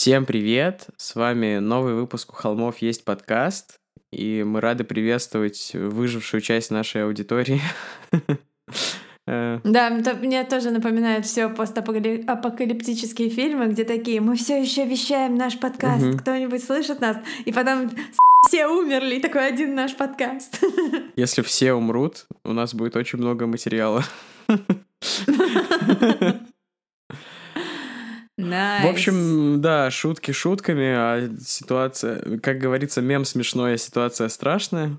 Всем привет! С вами новый выпуск «У холмов есть подкаст», и мы рады приветствовать выжившую часть нашей аудитории. Э, да, мне тоже напоминает все постапокалиптические фильмы, где такие мы все еще вещаем наш подкаст, кто-нибудь слышит нас, и потом все умерли, и такой один наш подкаст. Если все умрут, у нас будет очень много материала. Nice. В общем, да, шутки шутками, а ситуация, как говорится, мем смешной, а ситуация страшная.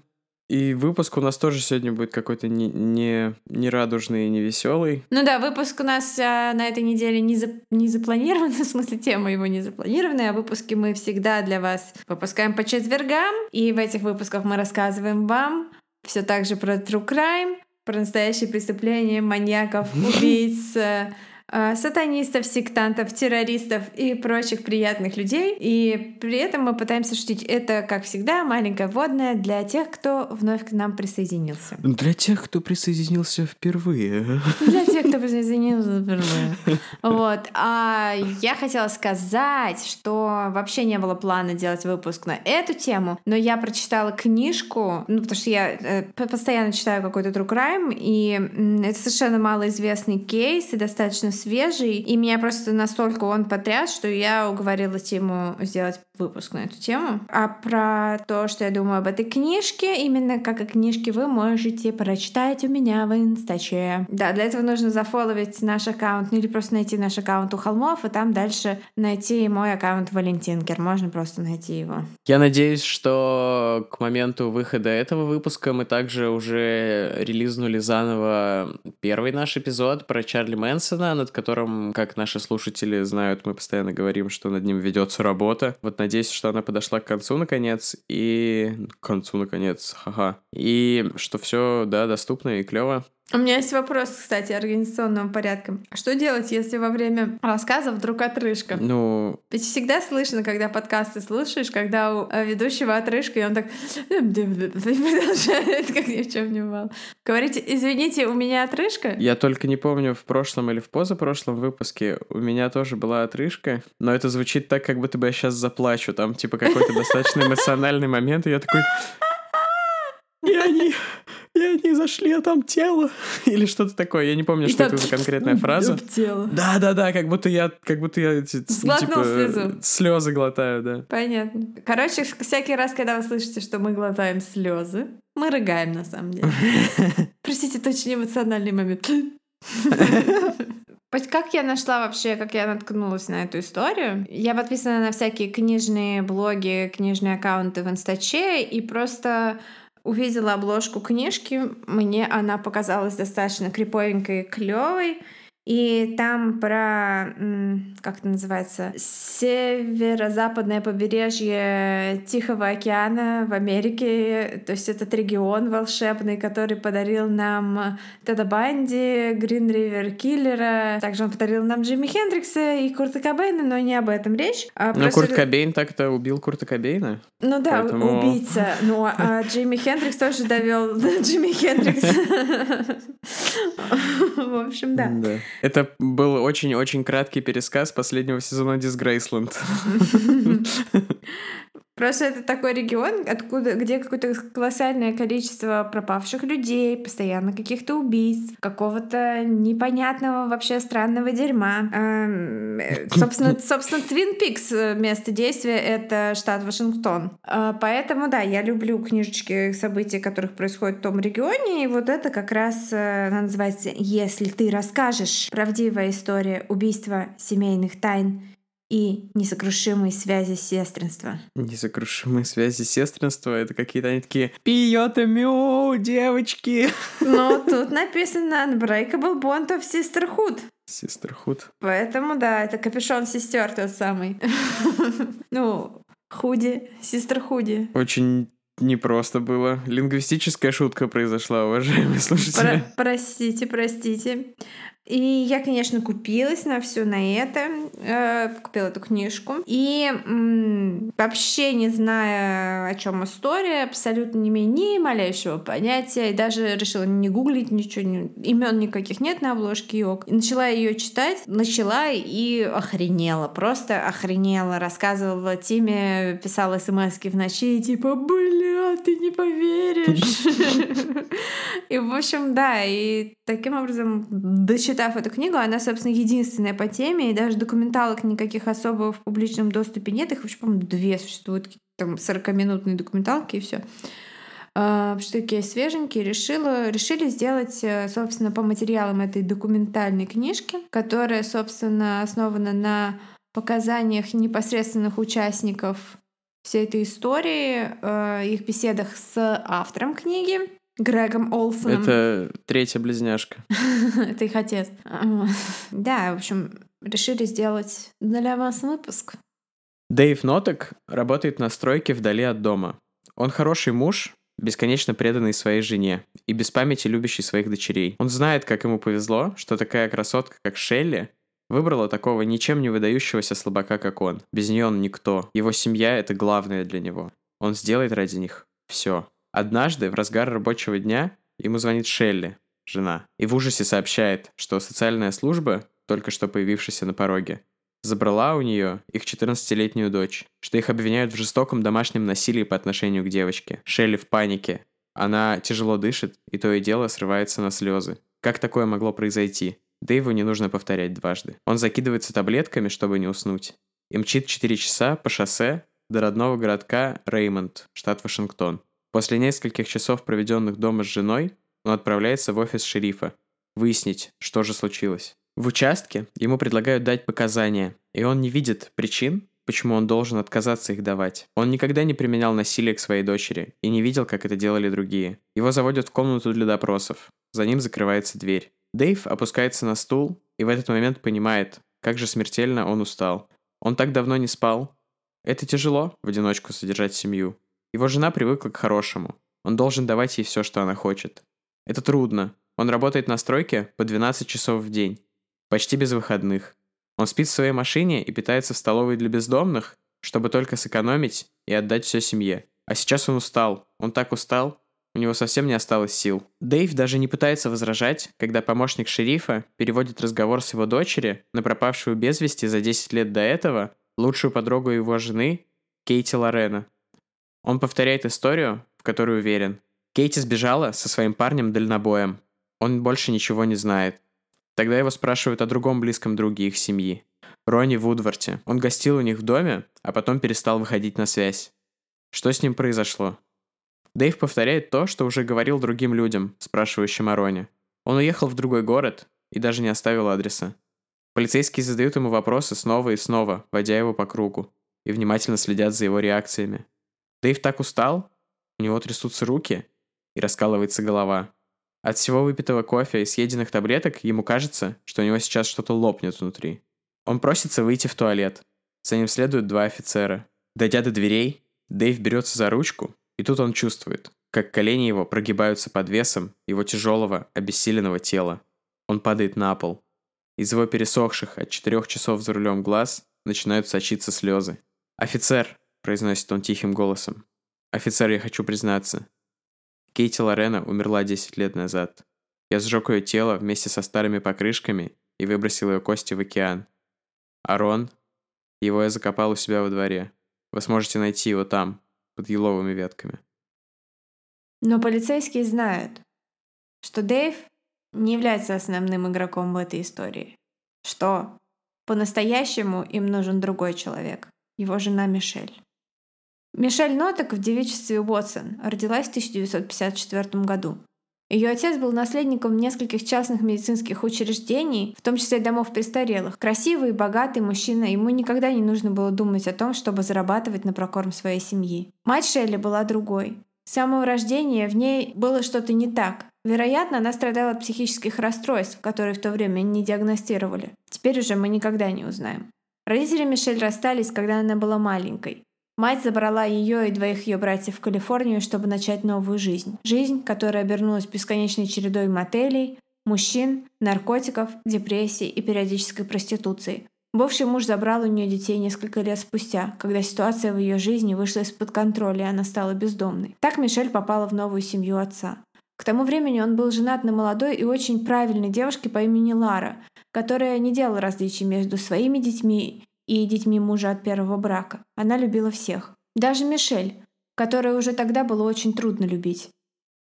И выпуск у нас тоже сегодня будет какой-то не, не, не радужный и не веселый. Ну да, выпуск у нас а, на этой неделе не, за, не запланирован, в смысле тема его не запланирована, а выпуски мы всегда для вас выпускаем по четвергам, и в этих выпусках мы рассказываем вам все так же про true crime, про настоящие преступления, маньяков, убийц, Э, сатанистов, сектантов, террористов и прочих приятных людей. И при этом мы пытаемся шутить. Это, как всегда, маленькая вводная для тех, кто вновь к нам присоединился. Для тех, кто присоединился впервые. Для тех, кто присоединился впервые. Вот. А я хотела сказать, что вообще не было плана делать выпуск на эту тему, но я прочитала книжку, ну, потому что я э, постоянно читаю какой-то true crime, и это совершенно малоизвестный кейс и достаточно свежий, и меня просто настолько он потряс, что я уговорила Тиму сделать выпуск на эту тему. А про то, что я думаю об этой книжке, именно как и книжки вы можете прочитать у меня в инстаче. Да, для этого нужно зафоловить наш аккаунт, ну или просто найти наш аккаунт у холмов, и там дальше найти мой аккаунт Валентинкер. Можно просто найти его. Я надеюсь, что к моменту выхода этого выпуска мы также уже релизнули заново первый наш эпизод про Чарли Мэнсона, над которым, как наши слушатели знают, мы постоянно говорим, что над ним ведется работа. Вот надеюсь, что она подошла к концу наконец, и... К концу наконец, ха-ха. И что все, да, доступно и клево. У меня есть вопрос, кстати, организационного порядка. Что делать, если во время рассказа вдруг отрыжка? Ну... Ведь всегда слышно, когда подкасты слушаешь, когда у э, ведущего отрыжка, и он так продолжает, как ни в чем не бывало. Говорите, извините, у меня отрыжка? Я только не помню, в прошлом или в позапрошлом выпуске у меня тоже была отрыжка, но это звучит так, как будто бы я сейчас заплачу. Там, типа, какой-то достаточно эмоциональный момент, и я такой... И они, и они зашли, а там тело. Или что-то такое. Я не помню, и что это за конкретная фраза. Тело. Да, да, да, как будто я, как будто я типа, слезу. слезы глотаю, да. Понятно. Короче, всякий раз, когда вы слышите, что мы глотаем слезы, мы рыгаем на самом деле. Простите, это очень эмоциональный момент. Как я нашла вообще, как я наткнулась на эту историю? Я подписана на всякие книжные блоги, книжные аккаунты в Инстаче, и просто увидела обложку книжки, мне она показалась достаточно криповенькой и клевой. И там про, как это называется, северо-западное побережье Тихого океана в Америке. То есть этот регион волшебный, который подарил нам Теда Банди, Грин Ривер Киллера. Также он подарил нам Джимми Хендрикса и Курта Кобейна, но не об этом речь. А но Курт Кобейн так-то убил Курта Кобейна? Ну да, поэтому... убийца. Ну а Джимми Хендрикс тоже довел Джимми Хендрикса. В общем, да. Это был очень-очень краткий пересказ последнего сезона Disgraceland. Просто это такой регион, откуда, где какое-то колоссальное количество пропавших людей, постоянно каких-то убийств, какого-то непонятного вообще странного дерьма. Эм, э, собственно, собственно, Твин Пикс э, место действия — это штат Вашингтон. Э, поэтому, да, я люблю книжечки событий, которых происходит в том регионе, и вот это как раз она называется «Если ты расскажешь. Правдивая история убийства семейных тайн» и несокрушимые связи сестринства. Несокрушимые связи сестринства — это какие-то они такие «Пьет мю, девочки!» Ну, тут написано «Unbreakable bond of sisterhood». Sisterhood. Поэтому, да, это капюшон сестер тот самый. Ну, худи, сестер-худи. Очень непросто было. Лингвистическая шутка произошла, уважаемые слушатели. Про простите, простите. И я, конечно, купилась на все на это, э, купила эту книжку. И м- вообще не зная, о чем история, абсолютно не имея ни малейшего понятия, и даже решила не гуглить ничего, не, имен никаких нет на обложке Йог. И начала ее читать, начала и охренела, просто охренела. Рассказывала Тиме, писала смс в ночи, типа, бля, ты не поверишь. И, в общем, да, и таким образом, дочитав эту книгу, она, собственно, единственная по теме, и даже документалок никаких особо в публичном доступе нет. Их вообще, по-моему, две существуют, там 40-минутные документалки и все а, что такие свеженькие, решила, решили сделать, э, собственно, по материалам этой документальной книжки, которая, собственно, основана на показаниях непосредственных участников всей этой истории, э, их беседах с автором книги, Грегом Олсоном. Это третья близняшка. Это их отец. Да, в общем, решили сделать для вас выпуск. Дэйв Нотек работает на стройке вдали от дома. Он хороший муж, бесконечно преданный своей жене и без памяти любящий своих дочерей. Он знает, как ему повезло, что такая красотка, как Шелли, выбрала такого ничем не выдающегося слабака, как он. Без нее он никто. Его семья — это главное для него. Он сделает ради них все. Однажды, в разгар рабочего дня, ему звонит Шелли, жена, и в ужасе сообщает, что социальная служба, только что появившаяся на пороге, забрала у нее их 14-летнюю дочь, что их обвиняют в жестоком домашнем насилии по отношению к девочке. Шелли в панике. Она тяжело дышит, и то и дело срывается на слезы. Как такое могло произойти? Дэйву не нужно повторять дважды. Он закидывается таблетками, чтобы не уснуть. И мчит 4 часа по шоссе до родного городка Реймонд, штат Вашингтон. После нескольких часов, проведенных дома с женой, он отправляется в офис шерифа, выяснить, что же случилось. В участке ему предлагают дать показания, и он не видит причин, почему он должен отказаться их давать. Он никогда не применял насилие к своей дочери и не видел, как это делали другие. Его заводят в комнату для допросов. За ним закрывается дверь. Дэйв опускается на стул и в этот момент понимает, как же смертельно он устал. Он так давно не спал. Это тяжело в одиночку содержать семью. Его жена привыкла к хорошему. Он должен давать ей все, что она хочет. Это трудно. Он работает на стройке по 12 часов в день. Почти без выходных. Он спит в своей машине и питается в столовой для бездомных, чтобы только сэкономить и отдать все семье. А сейчас он устал. Он так устал. У него совсем не осталось сил. Дэйв даже не пытается возражать, когда помощник шерифа переводит разговор с его дочери на пропавшую без вести за 10 лет до этого лучшую подругу его жены Кейти Лорена. Он повторяет историю, в которой уверен. Кейти сбежала со своим парнем-дальнобоем. Он больше ничего не знает. Тогда его спрашивают о другом близком друге их семьи. Ронни Вудворте. Он гостил у них в доме, а потом перестал выходить на связь. Что с ним произошло? Дэйв повторяет то, что уже говорил другим людям, спрашивающим о Роне. Он уехал в другой город и даже не оставил адреса. Полицейские задают ему вопросы снова и снова, водя его по кругу, и внимательно следят за его реакциями. Дэйв так устал, у него трясутся руки и раскалывается голова. От всего выпитого кофе и съеденных таблеток ему кажется, что у него сейчас что-то лопнет внутри. Он просится выйти в туалет. За ним следуют два офицера. Дойдя до дверей, Дэйв берется за ручку, и тут он чувствует, как колени его прогибаются под весом его тяжелого, обессиленного тела. Он падает на пол. Из его пересохших от четырех часов за рулем глаз начинают сочиться слезы. «Офицер!» — произносит он тихим голосом. «Офицер, я хочу признаться. Кейти Лорена умерла 10 лет назад. Я сжег ее тело вместе со старыми покрышками и выбросил ее кости в океан. Арон? Его я закопал у себя во дворе. Вы сможете найти его там, под еловыми ветками. Но полицейские знают, что Дэйв не является основным игроком в этой истории. Что по-настоящему им нужен другой человек, его жена Мишель. Мишель Ноток в девичестве Уотсон родилась в 1954 году. Ее отец был наследником нескольких частных медицинских учреждений, в том числе домов престарелых. Красивый и богатый мужчина, ему никогда не нужно было думать о том, чтобы зарабатывать на прокорм своей семьи. Мать Шелли была другой. С самого рождения в ней было что-то не так. Вероятно, она страдала от психических расстройств, которые в то время не диагностировали. Теперь уже мы никогда не узнаем. Родители Мишель расстались, когда она была маленькой. Мать забрала ее и двоих ее братьев в Калифорнию, чтобы начать новую жизнь. Жизнь, которая обернулась бесконечной чередой мотелей, мужчин, наркотиков, депрессии и периодической проституции. Бывший муж забрал у нее детей несколько лет спустя, когда ситуация в ее жизни вышла из-под контроля, и она стала бездомной. Так Мишель попала в новую семью отца. К тому времени он был женат на молодой и очень правильной девушке по имени Лара, которая не делала различий между своими детьми и детьми мужа от первого брака. Она любила всех. Даже Мишель, которой уже тогда было очень трудно любить.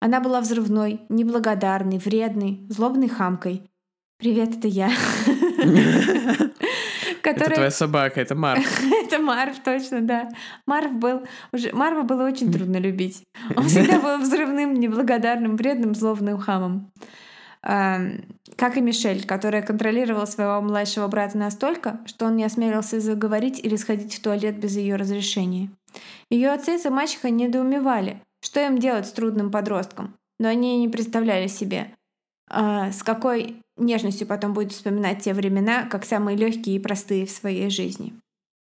Она была взрывной, неблагодарной, вредной, злобной хамкой. Привет, это я. Это твоя собака, это Марв. это Марв, точно, да. Марв был... Уже... Марва было очень трудно любить. Он всегда был взрывным, неблагодарным, вредным, злобным хамом. Как и Мишель, которая контролировала своего младшего брата настолько, что он не осмелился заговорить или сходить в туалет без ее разрешения. Ее отцы и мачеха недоумевали, что им делать с трудным подростком, но они не представляли себе, а, с какой нежностью потом будет вспоминать те времена, как самые легкие и простые в своей жизни.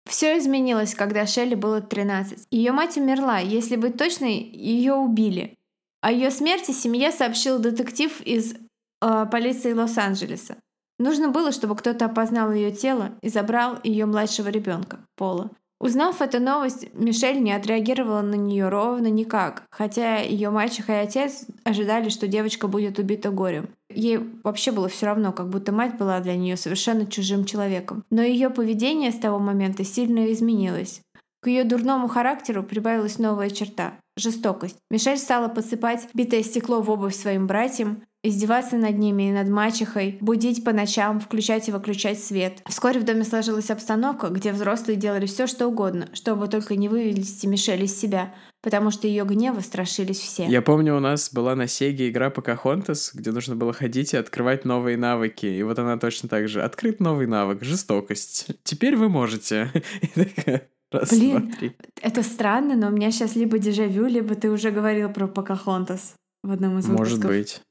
Все изменилось, когда Шелли было 13. Ее мать умерла, если быть точной, ее убили. О ее смерти семье сообщил детектив из э, полиции Лос-Анджелеса. Нужно было, чтобы кто-то опознал ее тело и забрал ее младшего ребенка, Пола. Узнав эту новость, Мишель не отреагировала на нее ровно никак, хотя ее мальчик и отец ожидали, что девочка будет убита горем. Ей вообще было все равно, как будто мать была для нее совершенно чужим человеком. Но ее поведение с того момента сильно изменилось. К ее дурному характеру прибавилась новая черта — жестокость. Мишель стала подсыпать битое стекло в обувь своим братьям, издеваться над ними и над мачехой, будить по ночам, включать и выключать свет. Вскоре в доме сложилась обстановка, где взрослые делали все, что угодно, чтобы только не вывести Мишель из себя, потому что ее гнева страшились все. Я помню, у нас была на Сеге игра Покахонтас, где нужно было ходить и открывать новые навыки. И вот она точно так же. Открыт новый навык — жестокость. Теперь вы можете. Раз, Блин, два, это странно, но у меня сейчас либо дежавю, либо ты уже говорил про Покахонтас в одном из выпусков. Может быть.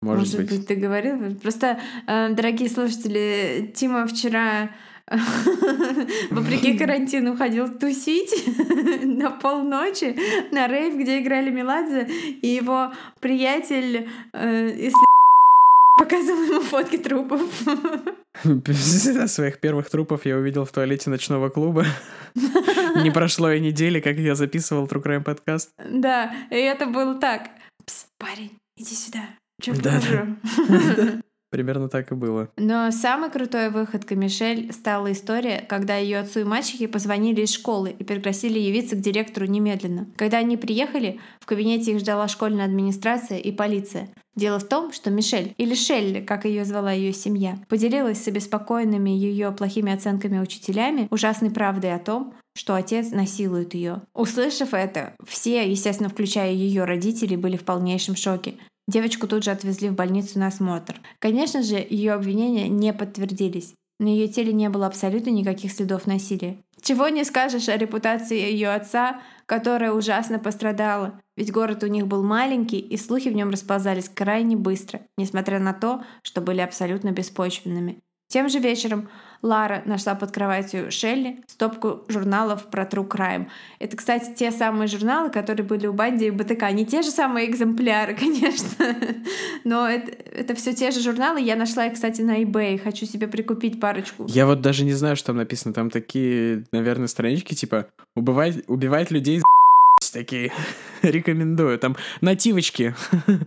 Может, Может быть. быть, ты говорил. Просто, э, дорогие слушатели, Тима вчера вопреки карантину ходил тусить на полночи на рейв, где играли Меладзе, и его приятель э, из показывал ему фотки трупов. Своих первых трупов я увидел в туалете ночного клуба. Не прошло и недели, как я записывал True Crime подкаст. Да, и это было так. Пс, парень, иди сюда. Че да, да. Примерно так и было. Но самой крутой выходкой Мишель стала история, когда ее отцу и мачехе позвонили из школы и пригласили явиться к директору немедленно. Когда они приехали, в кабинете их ждала школьная администрация и полиция. Дело в том, что Мишель, или Шелли, как ее звала ее семья, поделилась с обеспокоенными ее плохими оценками учителями ужасной правдой о том, что отец насилует ее. Услышав это, все, естественно, включая ее родителей, были в полнейшем шоке. Девочку тут же отвезли в больницу на осмотр. Конечно же, ее обвинения не подтвердились. На ее теле не было абсолютно никаких следов насилия. Чего не скажешь о репутации ее отца, которая ужасно пострадала, ведь город у них был маленький, и слухи в нем расползались крайне быстро, несмотря на то, что были абсолютно беспочвенными. Тем же вечером Лара нашла под кроватью Шелли стопку журналов про True Crime. Это, кстати, те самые журналы, которые были у Банди и БТК. Не те же самые экземпляры, конечно, но это, это все те же журналы. Я нашла их, кстати, на eBay. Хочу себе прикупить парочку. Я вот даже не знаю, что там написано. Там такие, наверное, странички типа «Убивать, убивать людей такие. Рекомендую. Там нативочки.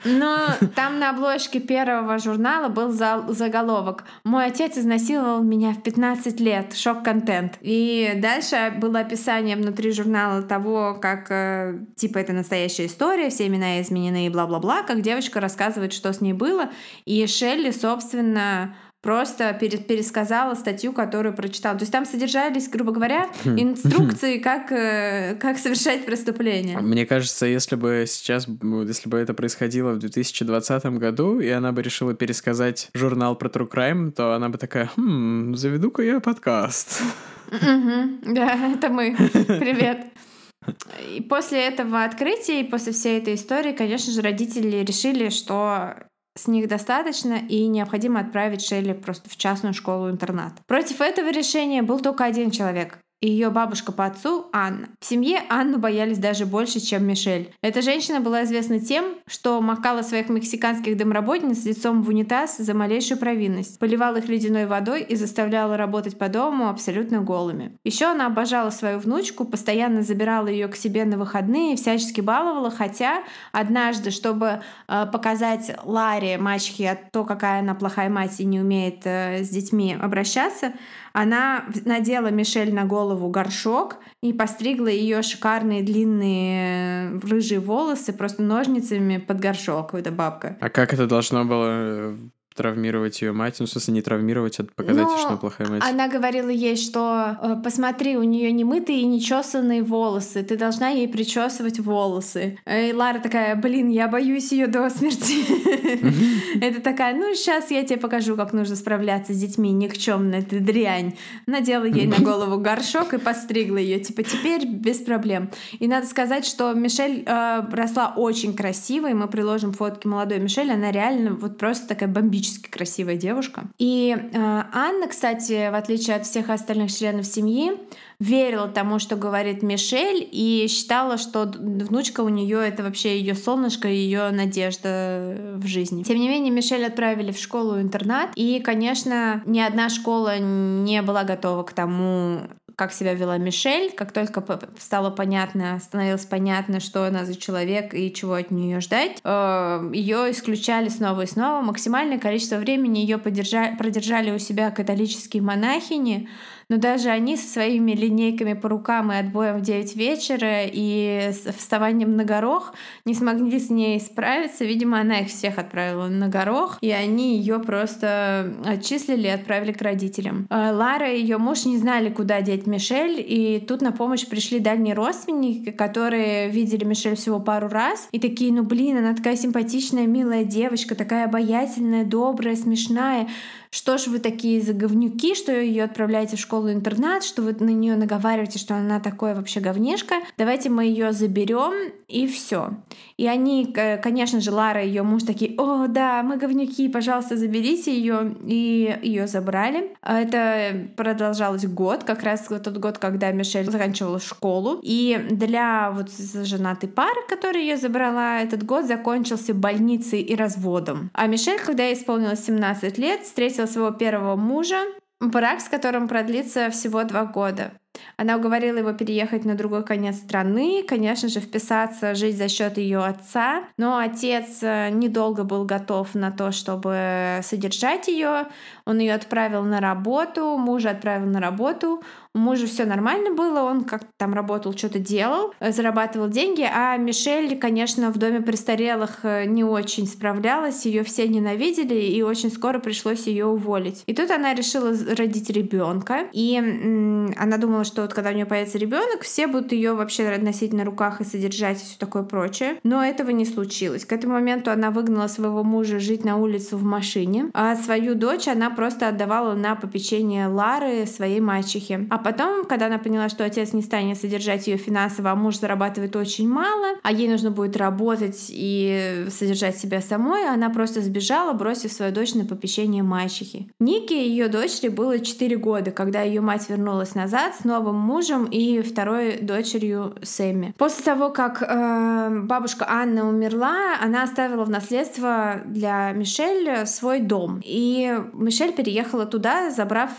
Но там на обложке первого журнала был заголовок «Мой отец изнасиловал меня в 15 лет. Шок-контент». И дальше было описание внутри журнала того, как э, типа это настоящая история, все имена изменены и бла-бла-бла, как девочка рассказывает, что с ней было. И Шелли, собственно, просто пересказала статью, которую прочитала. То есть там содержались, грубо говоря, хм. инструкции, как, э, как совершать преступление. Мне кажется, если бы сейчас, если бы это происходило в 2020 году, и она бы решила пересказать журнал про True Crime, то она бы такая, хм, заведу-ка я подкаст. Да, это мы. Привет. И после этого открытия и после всей этой истории, конечно же, родители решили, что с них достаточно и необходимо отправить Шелли просто в частную школу-интернат. Против этого решения был только один человек и ее бабушка по отцу Анна. В семье Анну боялись даже больше, чем Мишель. Эта женщина была известна тем, что макала своих мексиканских домработниц лицом в унитаз за малейшую провинность, поливала их ледяной водой и заставляла работать по дому абсолютно голыми. Еще она обожала свою внучку, постоянно забирала ее к себе на выходные всячески баловала, хотя однажды, чтобы э, показать Ларе, мачехе, то, какая она плохая мать и не умеет э, с детьми обращаться, она надела Мишель на голову горшок и постригла ее шикарные длинные э, рыжие волосы просто ножницами под горшок, эта бабка. А как это должно было э, травмировать ее мать. Ну, в смысле, не травмировать, а показать, Но что она плохая мать. Она говорила ей, что э, посмотри, у нее не мытые и не чесанные волосы. Ты должна ей причесывать волосы. И Лара такая, блин, я боюсь ее до смерти. Это такая, ну, сейчас я тебе покажу, как нужно справляться с детьми. Никчемная ты дрянь. Надела ей на голову горшок и постригла ее. Типа, теперь без проблем. И надо сказать, что Мишель э, росла очень красивой. Мы приложим фотки молодой Мишель. Она реально вот просто такая бомбическая физически красивая девушка. И э, Анна, кстати, в отличие от всех остальных членов семьи, верила тому, что говорит Мишель, и считала, что внучка у нее это вообще ее солнышко, ее надежда в жизни. Тем не менее, Мишель отправили в школу-интернат, и, конечно, ни одна школа не была готова к тому, как себя вела Мишель. Как только стало понятно, становилось понятно, что она за человек и чего от нее ждать, э, ее исключали снова и снова. Максимальное количество времени ее продержали у себя католические монахини, но даже они со своими линейками по рукам и отбоем в 9 вечера и вставанием на горох не смогли с ней справиться. Видимо, она их всех отправила на горох, и они ее просто отчислили и отправили к родителям. А Лара и ее муж не знали, куда деть Мишель, и тут на помощь пришли дальние родственники, которые видели Мишель всего пару раз, и такие, ну блин, она такая симпатичная, милая девочка, такая обаятельная, добрая, смешная что ж вы такие за говнюки, что ее отправляете в школу-интернат, что вы на нее наговариваете, что она такое вообще говнешка, давайте мы ее заберем и все. И они, конечно же, Лара и ее муж такие, о, да, мы говнюки, пожалуйста, заберите ее. И ее забрали. Это продолжалось год, как раз тот год, когда Мишель заканчивала школу. И для вот женатой пары, которая ее забрала, этот год закончился больницей и разводом. А Мишель, когда ей исполнилось 17 лет, встретила своего первого мужа, брак с которым продлится всего два года. Она уговорила его переехать на другой конец страны, конечно же, вписаться, жить за счет ее отца. Но отец э, недолго был готов на то, чтобы содержать ее. Он ее отправил на работу, мужа отправил на работу. У мужа все нормально было, он как-то там работал, что-то делал, э, зарабатывал деньги, а Мишель, конечно, в доме престарелых э, не очень справлялась, ее все ненавидели, и очень скоро пришлось ее уволить. И тут она решила родить ребенка, и м- она думала, что вот когда у нее появится ребенок, все будут ее вообще носить на руках и содержать и все такое прочее. Но этого не случилось. К этому моменту она выгнала своего мужа жить на улицу в машине, а свою дочь она просто отдавала на попечение Лары, своей мачехе. А потом, когда она поняла, что отец не станет содержать ее финансово, а муж зарабатывает очень мало, а ей нужно будет работать и содержать себя самой, она просто сбежала, бросив свою дочь на попечение мачехи. Ники, ее дочери, было 4 года, когда ее мать вернулась назад с новым мужем и второй дочерью Сэмми. После того, как э, бабушка Анна умерла, она оставила в наследство для Мишель свой дом. И Мишель переехала туда, забрав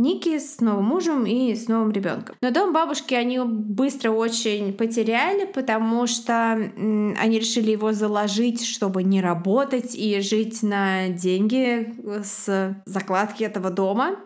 Ники с новым мужем и с новым ребенком. Но дом бабушки они быстро очень потеряли, потому что они решили его заложить, чтобы не работать и жить на деньги с закладки этого дома.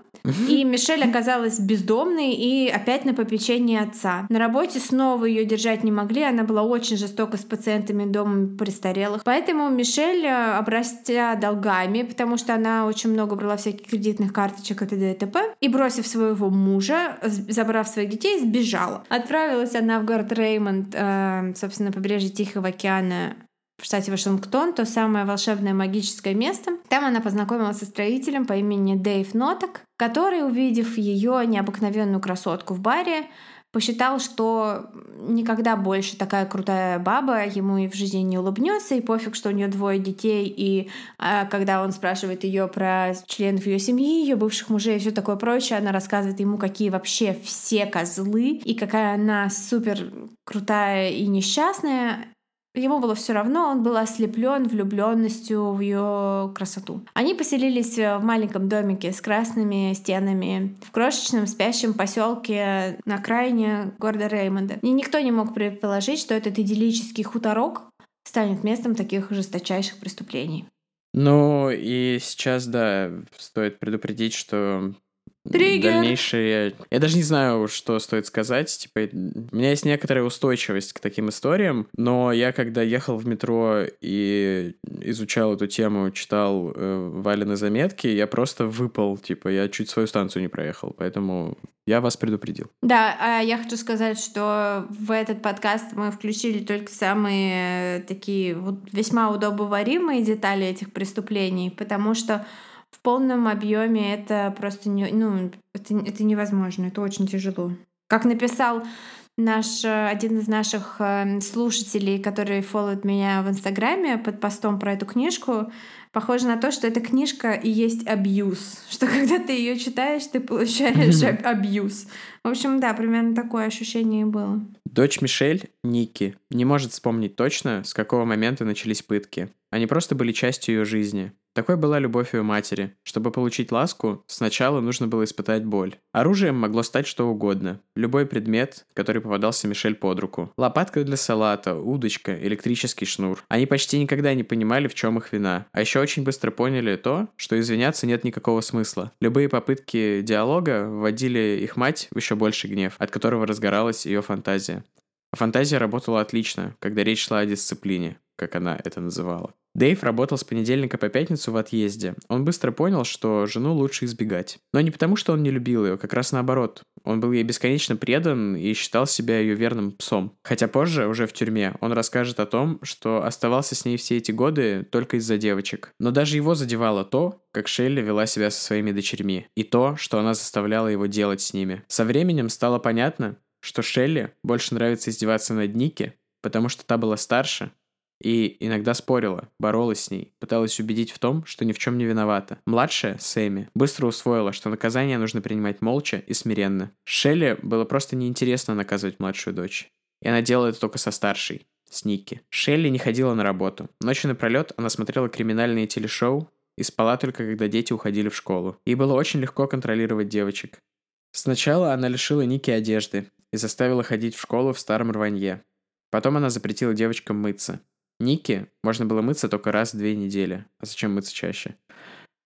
И Мишель оказалась бездомной и опять на попечении отца. На работе снова ее держать не могли, она была очень жестока с пациентами дома престарелых. Поэтому Мишель, э, обрастя долгами, потому что она очень много брала всяких кредитных карточек и т.д. и т.п., и бросив своего мужа, забрав своих детей, сбежала. Отправилась она в город Реймонд, э, собственно, побережье Тихого океана, в штате Вашингтон, то самое волшебное магическое место. Там она познакомилась со строителем по имени Дэйв Ноток, который, увидев ее необыкновенную красотку в баре, посчитал, что никогда больше такая крутая баба ему и в жизни не улыбнется, и пофиг, что у нее двое детей, и а, когда он спрашивает ее про членов ее семьи, ее бывших мужей и все такое прочее, она рассказывает ему, какие вообще все козлы, и какая она супер крутая и несчастная, Ему было все равно, он был ослеплен влюбленностью в ее красоту. Они поселились в маленьком домике с красными стенами в крошечном спящем поселке на окраине города Реймонда. И никто не мог предположить, что этот идиллический хуторок станет местом таких жесточайших преступлений. Ну и сейчас, да, стоит предупредить, что Триггер. Дальнейшие... Я даже не знаю, что стоит сказать. Типа, у меня есть некоторая устойчивость к таким историям, но я, когда ехал в метро и изучал эту тему, читал э, Валины заметки, я просто выпал. Типа, я чуть свою станцию не проехал, поэтому я вас предупредил. Да, а я хочу сказать, что в этот подкаст мы включили только самые такие вот весьма удобоваримые детали этих преступлений, потому что в полном объеме это просто не, ну, это, это невозможно, это очень тяжело. Как написал наш один из наших э, слушателей, который фолловит меня в Инстаграме под постом про эту книжку, похоже на то, что эта книжка и есть абьюз. Что когда ты ее читаешь, ты получаешь абьюз. В общем, да, примерно такое ощущение и было. Дочь Мишель, Ники, не может вспомнить точно, с какого момента начались пытки. Они просто были частью ее жизни. Такой была любовь ее матери. Чтобы получить ласку, сначала нужно было испытать боль. Оружием могло стать что угодно. Любой предмет, который попадался Мишель под руку. Лопатка для салата, удочка, электрический шнур. Они почти никогда не понимали, в чем их вина. А еще очень быстро поняли то, что извиняться нет никакого смысла. Любые попытки диалога вводили их мать в еще больший гнев, от которого разгоралась ее фантазия. А фантазия работала отлично, когда речь шла о дисциплине, как она это называла. Дэйв работал с понедельника по пятницу в отъезде. Он быстро понял, что жену лучше избегать. Но не потому, что он не любил ее, как раз наоборот. Он был ей бесконечно предан и считал себя ее верным псом. Хотя позже, уже в тюрьме, он расскажет о том, что оставался с ней все эти годы только из-за девочек. Но даже его задевало то, как Шелли вела себя со своими дочерьми, и то, что она заставляла его делать с ними. Со временем стало понятно, что Шелли больше нравится издеваться над Ники, потому что та была старше, и иногда спорила, боролась с ней, пыталась убедить в том, что ни в чем не виновата. Младшая, Сэмми, быстро усвоила, что наказание нужно принимать молча и смиренно. Шелли было просто неинтересно наказывать младшую дочь. И она делала это только со старшей, с Никки. Шелли не ходила на работу. Ночью напролет она смотрела криминальные телешоу и спала только, когда дети уходили в школу. Ей было очень легко контролировать девочек. Сначала она лишила Ники одежды и заставила ходить в школу в старом рванье. Потом она запретила девочкам мыться. Ники можно было мыться только раз в две недели. А зачем мыться чаще?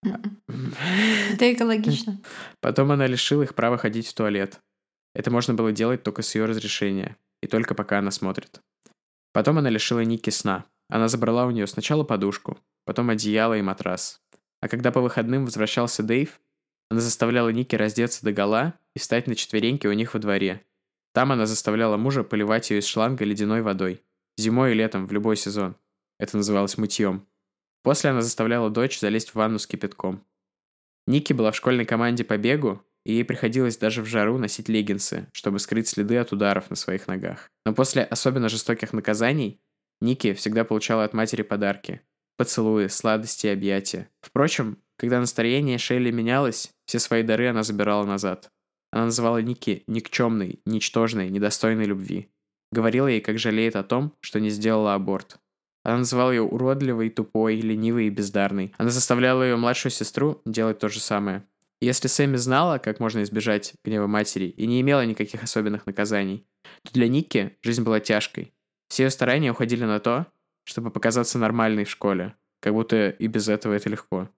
М-м. Это экологично. Потом она лишила их права ходить в туалет. Это можно было делать только с ее разрешения. И только пока она смотрит. Потом она лишила Ники сна. Она забрала у нее сначала подушку, потом одеяло и матрас. А когда по выходным возвращался Дэйв, она заставляла Ники раздеться до гола и встать на четвереньки у них во дворе. Там она заставляла мужа поливать ее из шланга ледяной водой. Зимой и летом, в любой сезон. Это называлось мытьем. После она заставляла дочь залезть в ванну с кипятком. Ники была в школьной команде по бегу, и ей приходилось даже в жару носить леггинсы, чтобы скрыть следы от ударов на своих ногах. Но после особенно жестоких наказаний Ники всегда получала от матери подарки. Поцелуи, сладости и объятия. Впрочем, когда настроение Шелли менялось, все свои дары она забирала назад. Она называла Ники никчемной, ничтожной, недостойной любви. Говорила ей, как жалеет о том, что не сделала аборт. Она называла ее уродливой, тупой, ленивой и бездарной. Она заставляла ее младшую сестру делать то же самое. Если Сэмми знала, как можно избежать гнева матери, и не имела никаких особенных наказаний, то для Ники жизнь была тяжкой. Все ее старания уходили на то, чтобы показаться нормальной в школе, как будто и без этого это легко.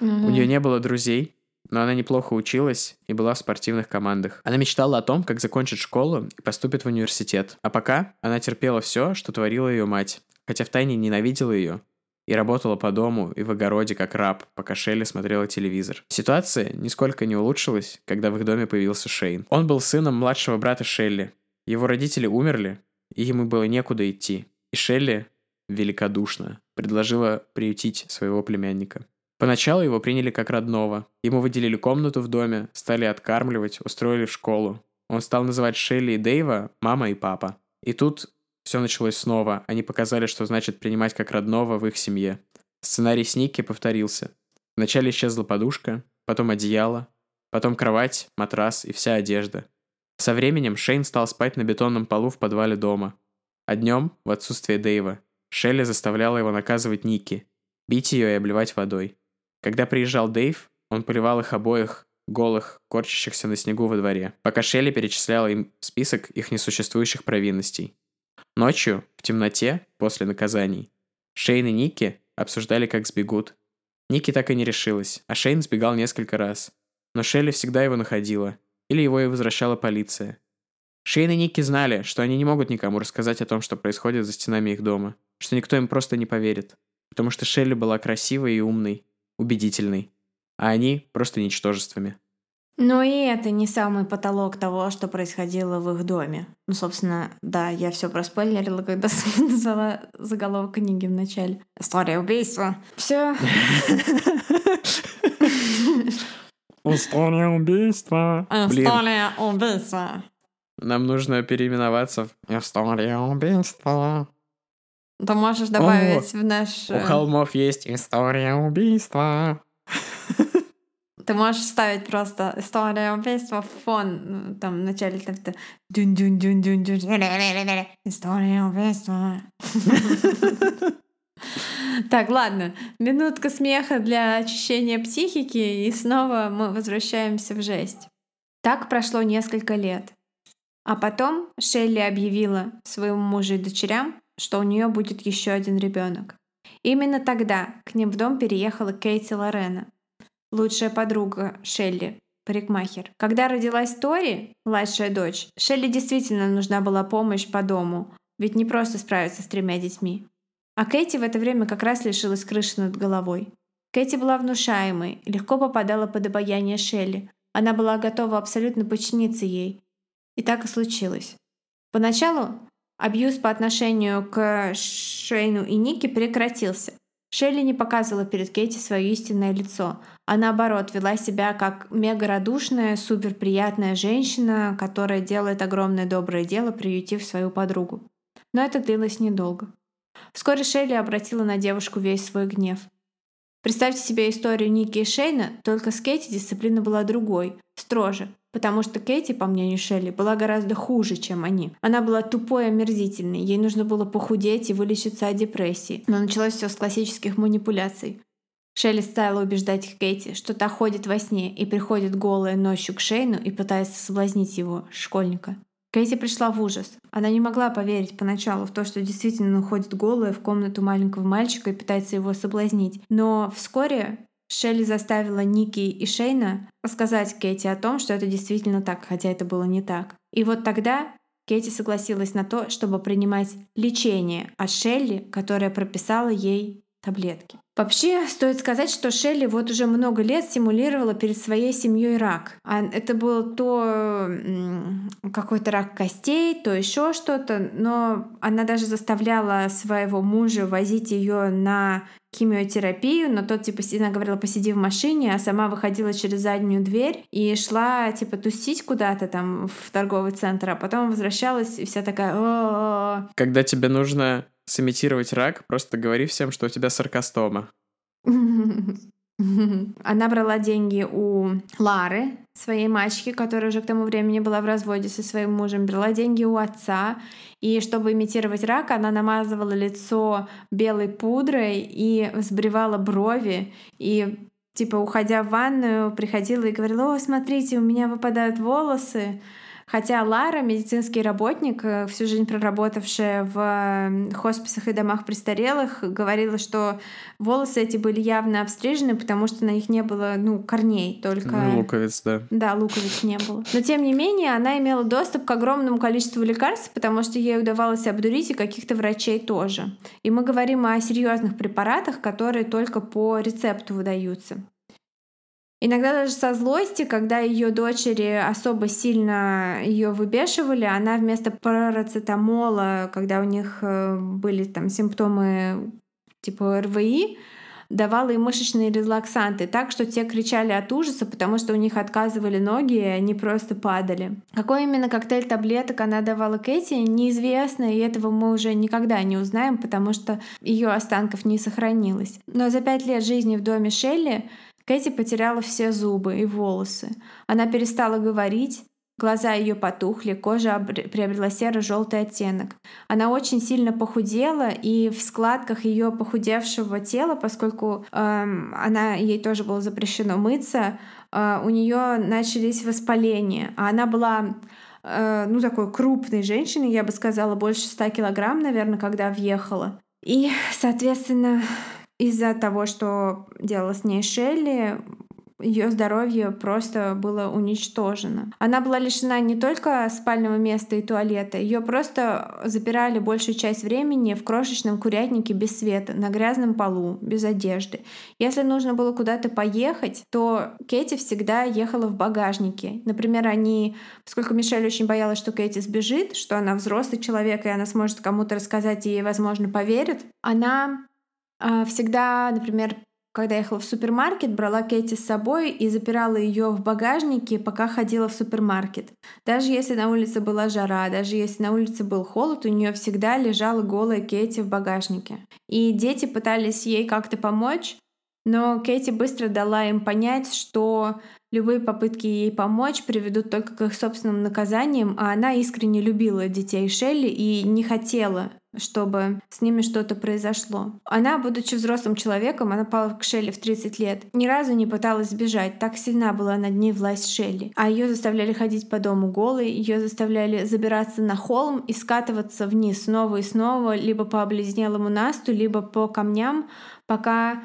Mm-hmm. У нее не было друзей, но она неплохо училась и была в спортивных командах. Она мечтала о том, как закончит школу и поступит в университет. А пока она терпела все, что творила ее мать, хотя втайне ненавидела ее и работала по дому и в огороде как раб, пока Шелли смотрела телевизор. Ситуация нисколько не улучшилась, когда в их доме появился Шейн. Он был сыном младшего брата Шелли. Его родители умерли, и ему было некуда идти. И Шелли великодушно предложила приютить своего племянника. Поначалу его приняли как родного. Ему выделили комнату в доме, стали откармливать, устроили в школу. он стал называть Шелли и Дэйва мама и папа. И тут все началось снова. Они показали, что значит принимать как родного в их семье. Сценарий с Никки повторился. Вначале исчезла подушка, потом одеяло, потом кровать, матрас и вся одежда. Со временем Шейн стал спать на бетонном полу в подвале дома. А днем, в отсутствие Дэйва, Шелли заставляла его наказывать Ники, бить ее и обливать водой. Когда приезжал Дэйв, он поливал их обоих, голых, корчащихся на снегу во дворе, пока Шелли перечисляла им список их несуществующих провинностей. Ночью, в темноте, после наказаний, Шейн и Ники обсуждали, как сбегут. Ники так и не решилась, а Шейн сбегал несколько раз. Но Шелли всегда его находила, или его и возвращала полиция. Шейн и Ники знали, что они не могут никому рассказать о том, что происходит за стенами их дома, что никто им просто не поверит, потому что Шелли была красивой и умной, убедительной, а они просто ничтожествами. Но и это не самый потолок того, что происходило в их доме. Ну, собственно, да, я все проспойлерила, когда назвала заголовок книги в начале. История убийства. Все. История убийства. История убийства. Нам нужно переименоваться в История убийства. Ты можешь добавить О, в наш... У холмов есть история убийства. Ты можешь ставить просто история убийства в фон, ну, там в начале там то дюн дюн дюн дюн дюн история убийства. Так, ладно. Минутка смеха для очищения психики, и снова мы возвращаемся в жесть. Так прошло несколько лет. А потом Шелли объявила своему мужу и дочерям, что у нее будет еще один ребенок. Именно тогда к ним в дом переехала Кейти Лорена, лучшая подруга Шелли, парикмахер. Когда родилась Тори, младшая дочь, Шелли действительно нужна была помощь по дому, ведь не просто справиться с тремя детьми. А Кэти в это время как раз лишилась крыши над головой. Кэти была внушаемой легко попадала под обаяние Шелли. Она была готова абсолютно подчиниться ей. И так и случилось. Поначалу абьюз по отношению к Шейну и Нике прекратился. Шелли не показывала перед Кэти свое истинное лицо, а наоборот вела себя как мега радушная, супер приятная женщина, которая делает огромное доброе дело, приютив свою подругу. Но это длилось недолго. Вскоре Шелли обратила на девушку весь свой гнев. Представьте себе историю Ники и Шейна, только с Кэти дисциплина была другой, строже, потому что Кэти, по мнению Шелли, была гораздо хуже, чем они. Она была тупой и омерзительной, ей нужно было похудеть и вылечиться от депрессии. Но началось все с классических манипуляций. Шелли стала убеждать Кэти, что та ходит во сне и приходит голая ночью к Шейну и пытается соблазнить его, школьника. Кейти пришла в ужас. Она не могла поверить поначалу в то, что действительно уходит голая в комнату маленького мальчика и пытается его соблазнить. Но вскоре Шелли заставила Ники и Шейна рассказать Кейти о том, что это действительно так, хотя это было не так. И вот тогда Кейти согласилась на то, чтобы принимать лечение от Шелли, которая прописала ей таблетки. Вообще, стоит сказать, что Шелли вот уже много лет стимулировала перед своей семьей рак. А это был то какой-то рак костей, то еще что-то, но она даже заставляла своего мужа возить ее на химиотерапию, но тот, типа, она говорила, посиди в машине, а сама выходила через заднюю дверь и шла, типа, тусить куда-то там в торговый центр, а потом возвращалась и вся такая... О-о-о". Когда тебе нужно сымитировать рак, просто говори всем, что у тебя саркостома. Она брала деньги у Лары, своей мачехи, которая уже к тому времени была в разводе со своим мужем, брала деньги у отца, и чтобы имитировать рак, она намазывала лицо белой пудрой и взбривала брови, и типа, уходя в ванную, приходила и говорила, о, смотрите, у меня выпадают волосы, Хотя Лара, медицинский работник, э, всю жизнь проработавшая в хосписах и домах престарелых, говорила, что волосы эти были явно обстрижены, потому что на них не было, ну, корней, только... Ну, луковиц, да. Да, луковиц не было. Но, тем не менее, она имела доступ к огромному количеству лекарств, потому что ей удавалось обдурить и каких-то врачей тоже. И мы говорим о серьезных препаратах, которые только по рецепту выдаются. Иногда даже со злости, когда ее дочери особо сильно ее выбешивали, она вместо парацетамола, когда у них э, были там симптомы типа РВИ, давала им мышечные релаксанты, так что те кричали от ужаса, потому что у них отказывали ноги, и они просто падали. Какой именно коктейль таблеток она давала Кэти, неизвестно, и этого мы уже никогда не узнаем, потому что ее останков не сохранилось. Но за пять лет жизни в доме Шелли Кэти потеряла все зубы и волосы. Она перестала говорить, Глаза ее потухли, кожа приобрела серо-желтый оттенок. Она очень сильно похудела, и в складках ее похудевшего тела, поскольку эм, она ей тоже было запрещено мыться, э, у нее начались воспаления. А она была э, ну, такой крупной женщиной, я бы сказала, больше 100 килограмм, наверное, когда въехала. И, соответственно, из-за того, что делала с ней Шелли, ее здоровье просто было уничтожено. Она была лишена не только спального места и туалета, ее просто запирали большую часть времени в крошечном курятнике без света, на грязном полу, без одежды. Если нужно было куда-то поехать, то Кэти всегда ехала в багажнике. Например, они, поскольку Мишель очень боялась, что Кэти сбежит, что она взрослый человек, и она сможет кому-то рассказать, и ей, возможно, поверят, она всегда, например, когда ехала в супермаркет, брала Кэти с собой и запирала ее в багажнике, пока ходила в супермаркет. Даже если на улице была жара, даже если на улице был холод, у нее всегда лежала голая Кэти в багажнике. И дети пытались ей как-то помочь, но Кэти быстро дала им понять, что любые попытки ей помочь приведут только к их собственным наказаниям, а она искренне любила детей Шелли и не хотела чтобы с ними что-то произошло. Она, будучи взрослым человеком, она пала к Шелли в 30 лет, ни разу не пыталась сбежать, так сильна была над ней власть Шелли. А ее заставляли ходить по дому голой, ее заставляли забираться на холм и скатываться вниз снова и снова, либо по обледенелому насту, либо по камням, пока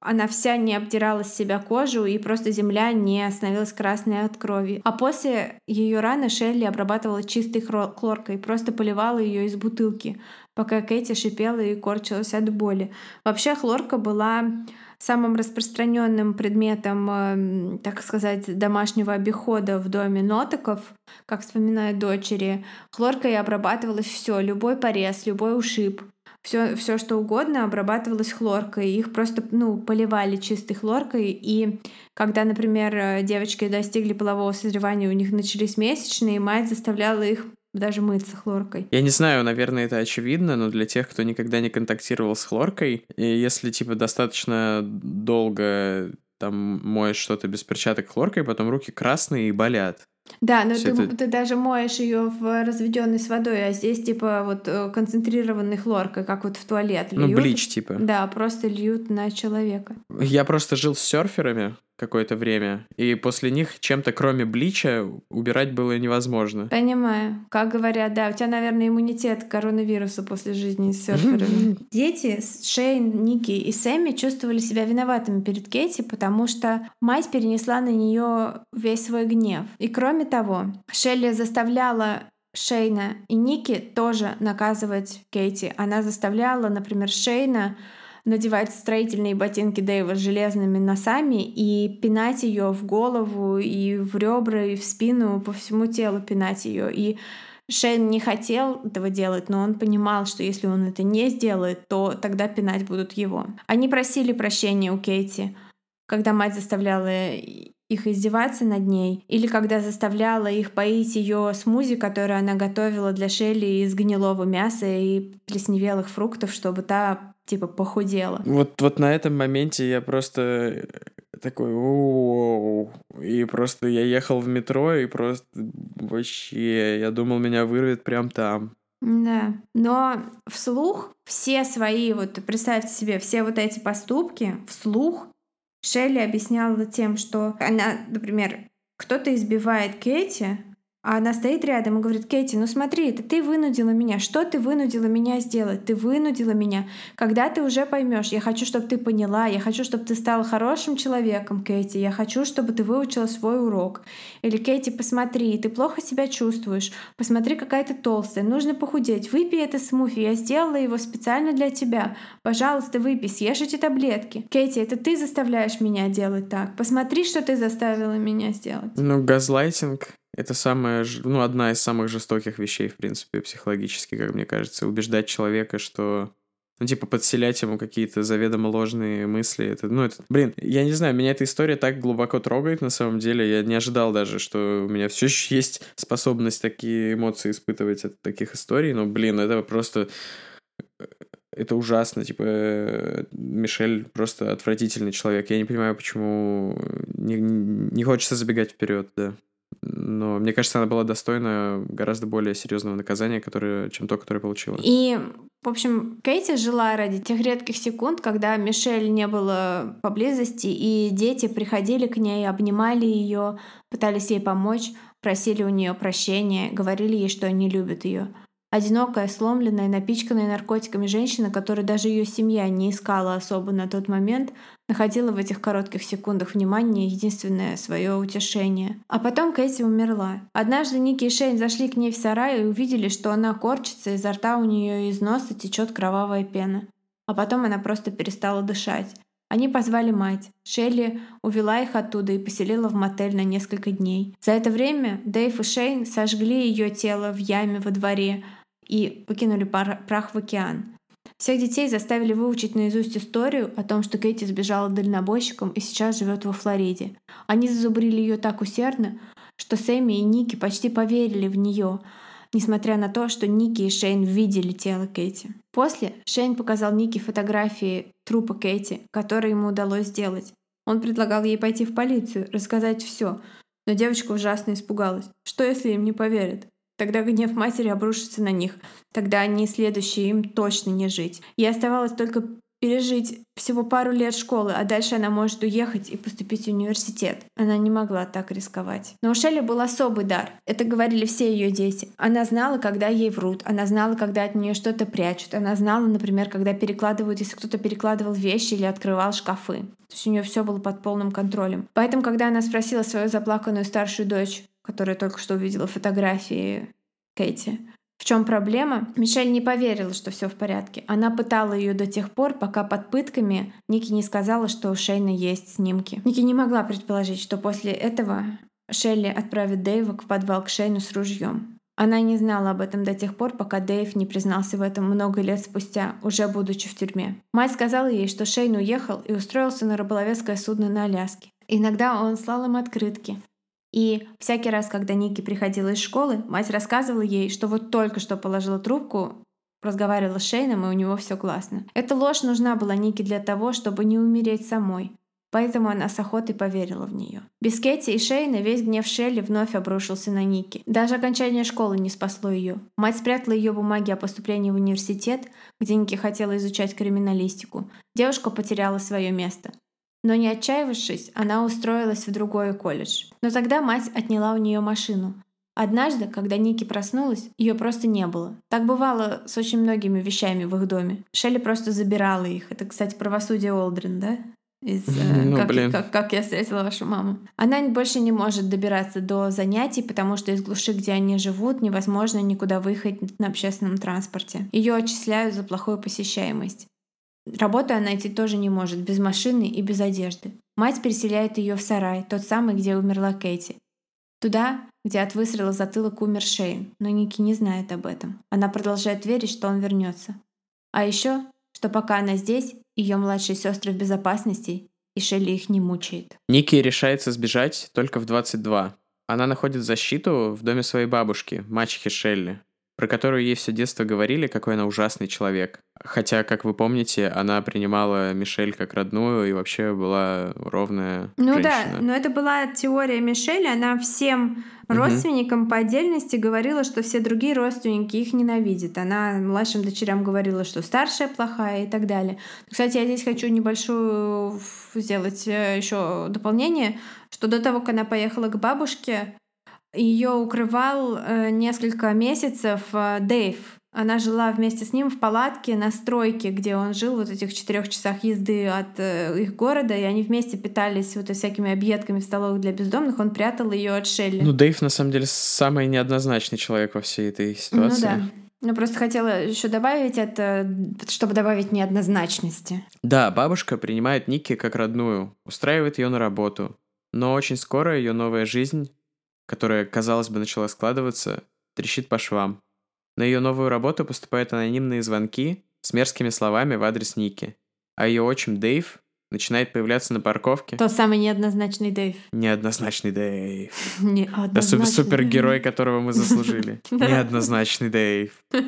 она вся не обдирала с себя кожу и просто земля не становилась красной от крови. А после ее раны Шелли обрабатывала чистой хлоркой, просто поливала ее из бутылки, пока Кэти шипела и корчилась от боли. Вообще хлорка была самым распространенным предметом, эм, так сказать, домашнего обихода в доме Нотоков, как вспоминают дочери. Хлоркой обрабатывалось все, любой порез, любой ушиб все, все что угодно обрабатывалось хлоркой. Их просто ну, поливали чистой хлоркой. И когда, например, девочки достигли полового созревания, у них начались месячные, мать заставляла их даже мыться хлоркой. Я не знаю, наверное, это очевидно, но для тех, кто никогда не контактировал с хлоркой, если, типа, достаточно долго там моешь что-то без перчаток хлоркой, потом руки красные и болят. Да, но ты, это... ты даже моешь ее в разведенной с водой, а здесь типа вот э, концентрированной хлоркой, как вот в туалет ну, льют. Ну, блич типа. Да, просто льют на человека. Я просто жил с серферами, какое-то время. И после них чем-то, кроме блича, убирать было невозможно. Понимаю. Как говорят, да, у тебя, наверное, иммунитет к коронавирусу после жизни с серферами. Дети Шейн, Ники и Сэмми чувствовали себя виноватыми перед Кэти, потому что мать перенесла на нее весь свой гнев. И кроме того, Шелли заставляла Шейна и Ники тоже наказывать Кейти. Она заставляла, например, Шейна надевать строительные ботинки Дэйва с железными носами и пинать ее в голову и в ребра и в спину, по всему телу пинать ее. И Шейн не хотел этого делать, но он понимал, что если он это не сделает, то тогда пинать будут его. Они просили прощения у Кейти, когда мать заставляла их издеваться над ней, или когда заставляла их поить ее смузи, которую она готовила для Шелли из гнилого мяса и плесневелых фруктов, чтобы та типа похудела. Вот, вот на этом моменте я просто такой, о и просто я ехал в метро и просто вообще, я думал, меня вырвет прям там. Да, но вслух все свои, вот представьте себе, все вот эти поступки вслух Шелли объясняла тем, что она, например, кто-то избивает Кэти, а она стоит рядом и говорит, Кэти, ну смотри, это ты вынудила меня. Что ты вынудила меня сделать? Ты вынудила меня. Когда ты уже поймешь, я хочу, чтобы ты поняла, я хочу, чтобы ты стала хорошим человеком, Кэти. Я хочу, чтобы ты выучила свой урок. Или, Кэти, посмотри, ты плохо себя чувствуешь. Посмотри, какая ты толстая. Нужно похудеть. Выпей это смуфи. Я сделала его специально для тебя. Пожалуйста, выпей, съешь эти таблетки. Кэти, это ты заставляешь меня делать так. Посмотри, что ты заставила меня сделать. Ну, газлайтинг это самая, ну, одна из самых жестоких вещей, в принципе, психологически, как мне кажется, убеждать человека, что ну, типа, подселять ему какие-то заведомо ложные мысли. Это, ну, это, блин, я не знаю, меня эта история так глубоко трогает, на самом деле. Я не ожидал даже, что у меня все еще есть способность такие эмоции испытывать от таких историй. Но, блин, это просто... Это ужасно, типа, Мишель просто отвратительный человек. Я не понимаю, почему не, не хочется забегать вперед, да. Но мне кажется, она была достойна гораздо более серьезного наказания, которое, чем то, которое получила. И, в общем, Кейти жила ради тех редких секунд, когда Мишель не было поблизости, и дети приходили к ней, обнимали ее, пытались ей помочь, просили у нее прощения, говорили ей, что они любят ее. Одинокая, сломленная, напичканная наркотиками женщина, которую даже ее семья не искала особо на тот момент, находила в этих коротких секундах внимания единственное свое утешение. А потом Кэти умерла. Однажды Ники и Шейн зашли к ней в сарай и увидели, что она корчится, изо рта у нее из носа течет кровавая пена. А потом она просто перестала дышать. Они позвали мать. Шелли увела их оттуда и поселила в мотель на несколько дней. За это время Дэйв и Шейн сожгли ее тело в яме во дворе и покинули прах в океан. Всех детей заставили выучить наизусть историю о том, что Кэти сбежала дальнобойщиком и сейчас живет во Флориде. Они зазубрили ее так усердно, что Сэмми и Ники почти поверили в нее, несмотря на то, что Ники и Шейн видели тело Кэти. После Шейн показал Ники фотографии трупа Кэти, которые ему удалось сделать. Он предлагал ей пойти в полицию, рассказать все, но девочка ужасно испугалась. Что, если им не поверят? Тогда гнев матери обрушится на них. Тогда они следующие им точно не жить. Ей оставалось только пережить всего пару лет школы, а дальше она может уехать и поступить в университет. Она не могла так рисковать. Но у Шелли был особый дар. Это говорили все ее дети. Она знала, когда ей врут. Она знала, когда от нее что-то прячут. Она знала, например, когда перекладывают, если кто-то перекладывал вещи или открывал шкафы. То есть у нее все было под полным контролем. Поэтому, когда она спросила свою заплаканную старшую дочь, которая только что увидела фотографии Кэти. В чем проблема? Мишель не поверила, что все в порядке. Она пытала ее до тех пор, пока под пытками Ники не сказала, что у Шейна есть снимки. Ники не могла предположить, что после этого Шелли отправит Дэйва в подвал к Шейну с ружьем. Она не знала об этом до тех пор, пока Дэйв не признался в этом много лет спустя, уже будучи в тюрьме. Мать сказала ей, что Шейн уехал и устроился на рыболовецкое судно на Аляске. Иногда он слал им открытки, и всякий раз, когда Ники приходила из школы, мать рассказывала ей, что вот только что положила трубку, разговаривала с Шейном, и у него все классно. Эта ложь нужна была Нике для того, чтобы не умереть самой. Поэтому она с охотой поверила в нее. Без Кэти и Шейна весь гнев Шелли вновь обрушился на Ники. Даже окончание школы не спасло ее. Мать спрятала ее бумаги о поступлении в университет, где Ники хотела изучать криминалистику. Девушка потеряла свое место. Но не отчаявшись, она устроилась в другой колледж. Но тогда мать отняла у нее машину. Однажды, когда Ники проснулась, ее просто не было. Так бывало с очень многими вещами в их доме. Шелли просто забирала их. Это, кстати, правосудие Олдрин, да? Из, э, ну, как, блин. Как, как я встретила вашу маму. Она больше не может добираться до занятий, потому что из глуши, где они живут, невозможно никуда выехать на общественном транспорте. Ее отчисляют за плохую посещаемость. Работу она найти тоже не может, без машины и без одежды. Мать переселяет ее в сарай, тот самый, где умерла Кэти. Туда, где от выстрела затылок умер Шейн, но Ники не знает об этом. Она продолжает верить, что он вернется. А еще, что пока она здесь, ее младшие сестры в безопасности, и Шелли их не мучает. Ники решается сбежать только в 22. Она находит защиту в доме своей бабушки, мачехи Шелли про которую ей все детство говорили, какой она ужасный человек. Хотя, как вы помните, она принимала Мишель как родную и вообще была ровная Ну женщина. да, но это была теория Мишель, она всем родственникам угу. по отдельности говорила, что все другие родственники их ненавидят. Она младшим дочерям говорила, что старшая плохая и так далее. Кстати, я здесь хочу небольшую сделать э, еще дополнение, что до того, как она поехала к бабушке, ее укрывал э, несколько месяцев э, Дэйв. Она жила вместе с ним в палатке на стройке, где он жил, вот этих четырех часах езды от э, их города, и они вместе питались вот всякими объедками в столовых для бездомных. Он прятал ее от Шелли. Ну, Дэйв на самом деле самый неоднозначный человек во всей этой ситуации. Ну да. Ну, просто хотела еще добавить это, чтобы добавить неоднозначности. Да, бабушка принимает Ники как родную, устраивает ее на работу. Но очень скоро ее новая жизнь которая, казалось бы, начала складываться, трещит по швам. На ее новую работу поступают анонимные звонки, с мерзкими словами в адрес Ники. А ее отчим Дэйв начинает появляться на парковке. Тот самый неоднозначный Дэйв. Неоднозначный Дэйв. Да Неоднозначный. супергерой, которого мы заслужили. Да. Неоднозначный Дэйв.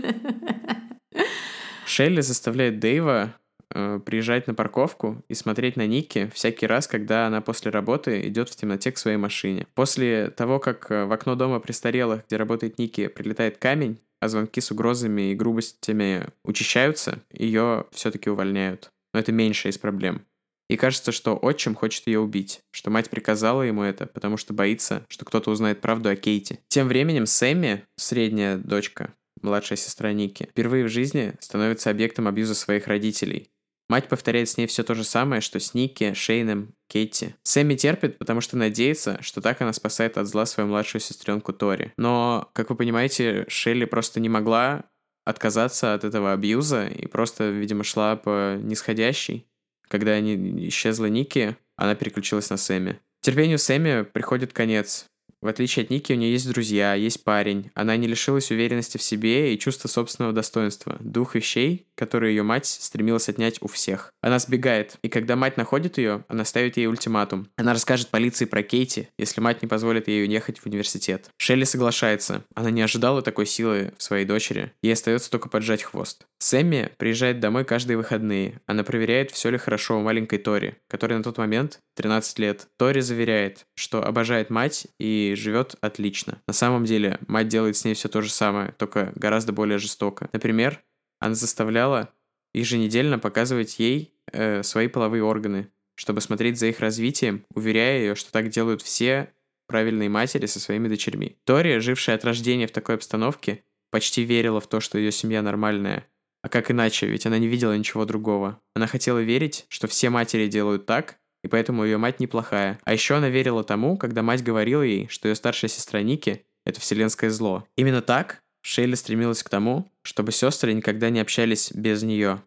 Шелли заставляет Дэйва э, приезжать на парковку и смотреть на Ники всякий раз, когда она после работы идет в темноте к своей машине. После того, как э, в окно дома престарелых, где работает Ники, прилетает камень, а звонки с угрозами и грубостями учащаются, ее все-таки увольняют. Но это меньшая из проблем. И кажется, что отчим хочет ее убить, что мать приказала ему это, потому что боится, что кто-то узнает правду о Кейте. Тем временем Сэмми, средняя дочка, младшая сестра Ники, впервые в жизни становится объектом абьюза своих родителей. Мать повторяет с ней все то же самое, что с Ники, Шейном, Кейти. Сэмми терпит, потому что надеется, что так она спасает от зла свою младшую сестренку Тори. Но, как вы понимаете, Шелли просто не могла отказаться от этого абьюза и просто, видимо, шла по нисходящей. Когда не исчезла Ники, она переключилась на Сэмми. Терпению Сэмми приходит конец. В отличие от Ники, у нее есть друзья, есть парень. Она не лишилась уверенности в себе и чувства собственного достоинства. Двух вещей, которые ее мать стремилась отнять у всех. Она сбегает, и когда мать находит ее, она ставит ей ультиматум. Она расскажет полиции про Кейти, если мать не позволит ей уехать в университет. Шелли соглашается. Она не ожидала такой силы в своей дочери. Ей остается только поджать хвост. Сэмми приезжает домой каждые выходные. Она проверяет, все ли хорошо у маленькой Тори, которой на тот момент 13 лет. Тори заверяет, что обожает мать и живет отлично. На самом деле, мать делает с ней все то же самое, только гораздо более жестоко. Например, она заставляла еженедельно показывать ей э, свои половые органы, чтобы смотреть за их развитием, уверяя ее, что так делают все правильные матери со своими дочерьми. Тори, жившая от рождения в такой обстановке, почти верила в то, что ее семья нормальная. А как иначе, ведь она не видела ничего другого. Она хотела верить, что все матери делают так, и поэтому ее мать неплохая. А еще она верила тому, когда мать говорила ей, что ее старшая сестра Ники — это вселенское зло. Именно так Шейли стремилась к тому, чтобы сестры никогда не общались без нее,